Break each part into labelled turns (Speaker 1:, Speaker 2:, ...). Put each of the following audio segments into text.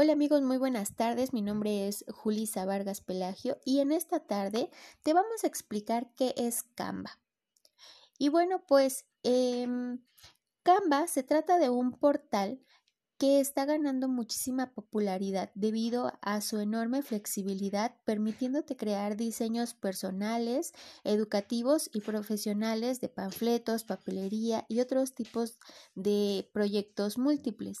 Speaker 1: Hola amigos, muy buenas tardes. Mi nombre es Julisa Vargas Pelagio y en esta tarde te vamos a explicar qué es Canva. Y bueno, pues em, Canva se trata de un portal que está ganando muchísima popularidad debido a su enorme flexibilidad, permitiéndote crear diseños personales, educativos y profesionales de panfletos, papelería y otros tipos de proyectos múltiples.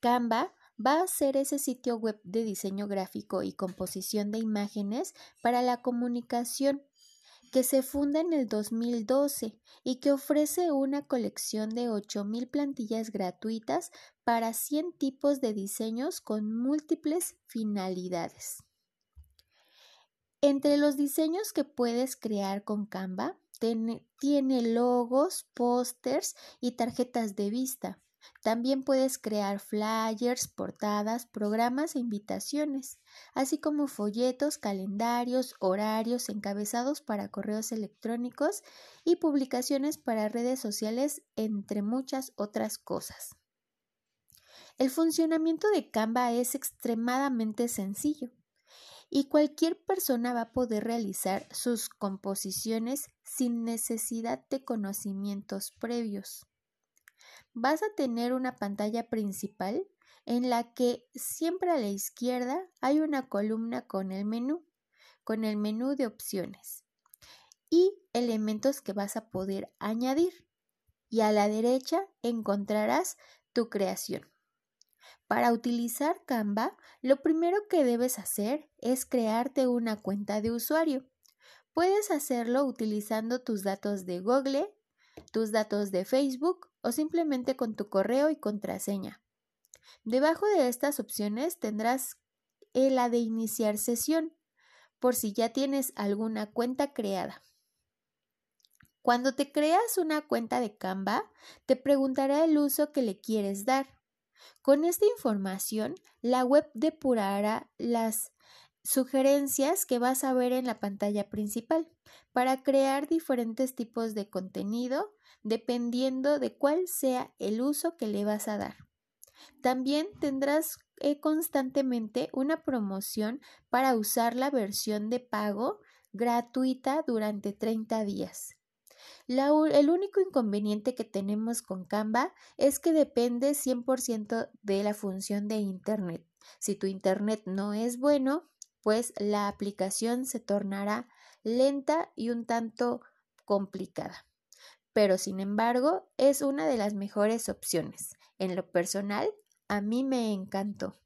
Speaker 1: Canva va a ser ese sitio web de diseño gráfico y composición de imágenes para la comunicación que se funda en el 2012 y que ofrece una colección de 8.000 plantillas gratuitas para 100 tipos de diseños con múltiples finalidades. Entre los diseños que puedes crear con Canva, tiene, logos, pósters y tarjetas de vista. También puedes crear flyers, portadas, programas e invitaciones, así como folletos, calendarios, horarios, encabezados para correos electrónicos y publicaciones para redes sociales, entre muchas otras cosas. El funcionamiento de Canva es extremadamente sencillo y cualquier persona va a poder realizar sus composiciones sin necesidad de conocimientos previos vas a tener una pantalla principal en la que siempre a la izquierda hay una columna con el menú, con el menú de opciones y elementos que vas a poder añadir. Y a la derecha encontrarás tu creación. Para utilizar Canva, lo primero que debes hacer es crearte una cuenta de usuario. Puedes hacerlo utilizando tus datos de Google, tus datos de Facebook o simplemente con tu correo y contraseña. Debajo de estas opciones tendrás la de iniciar sesión por si ya tienes alguna cuenta creada. Cuando te creas una cuenta de Canva, te preguntará el uso que le quieres dar. Con esta información, la web depurará las sugerencias que vas a ver en la pantalla principal para crear diferentes tipos de contenido dependiendo de cuál sea el uso que le vas a dar. También tendrás eh, constantemente una promoción para usar la versión de pago gratuita durante 30 días. el único inconveniente que tenemos con Canva es que depende 100% de la función de Internet. Si tu Internet no es bueno, pues la aplicación se tornará lenta y un tanto complicada. Pero sin embargo, es una de las mejores opciones. En lo personal, a mí me encantó.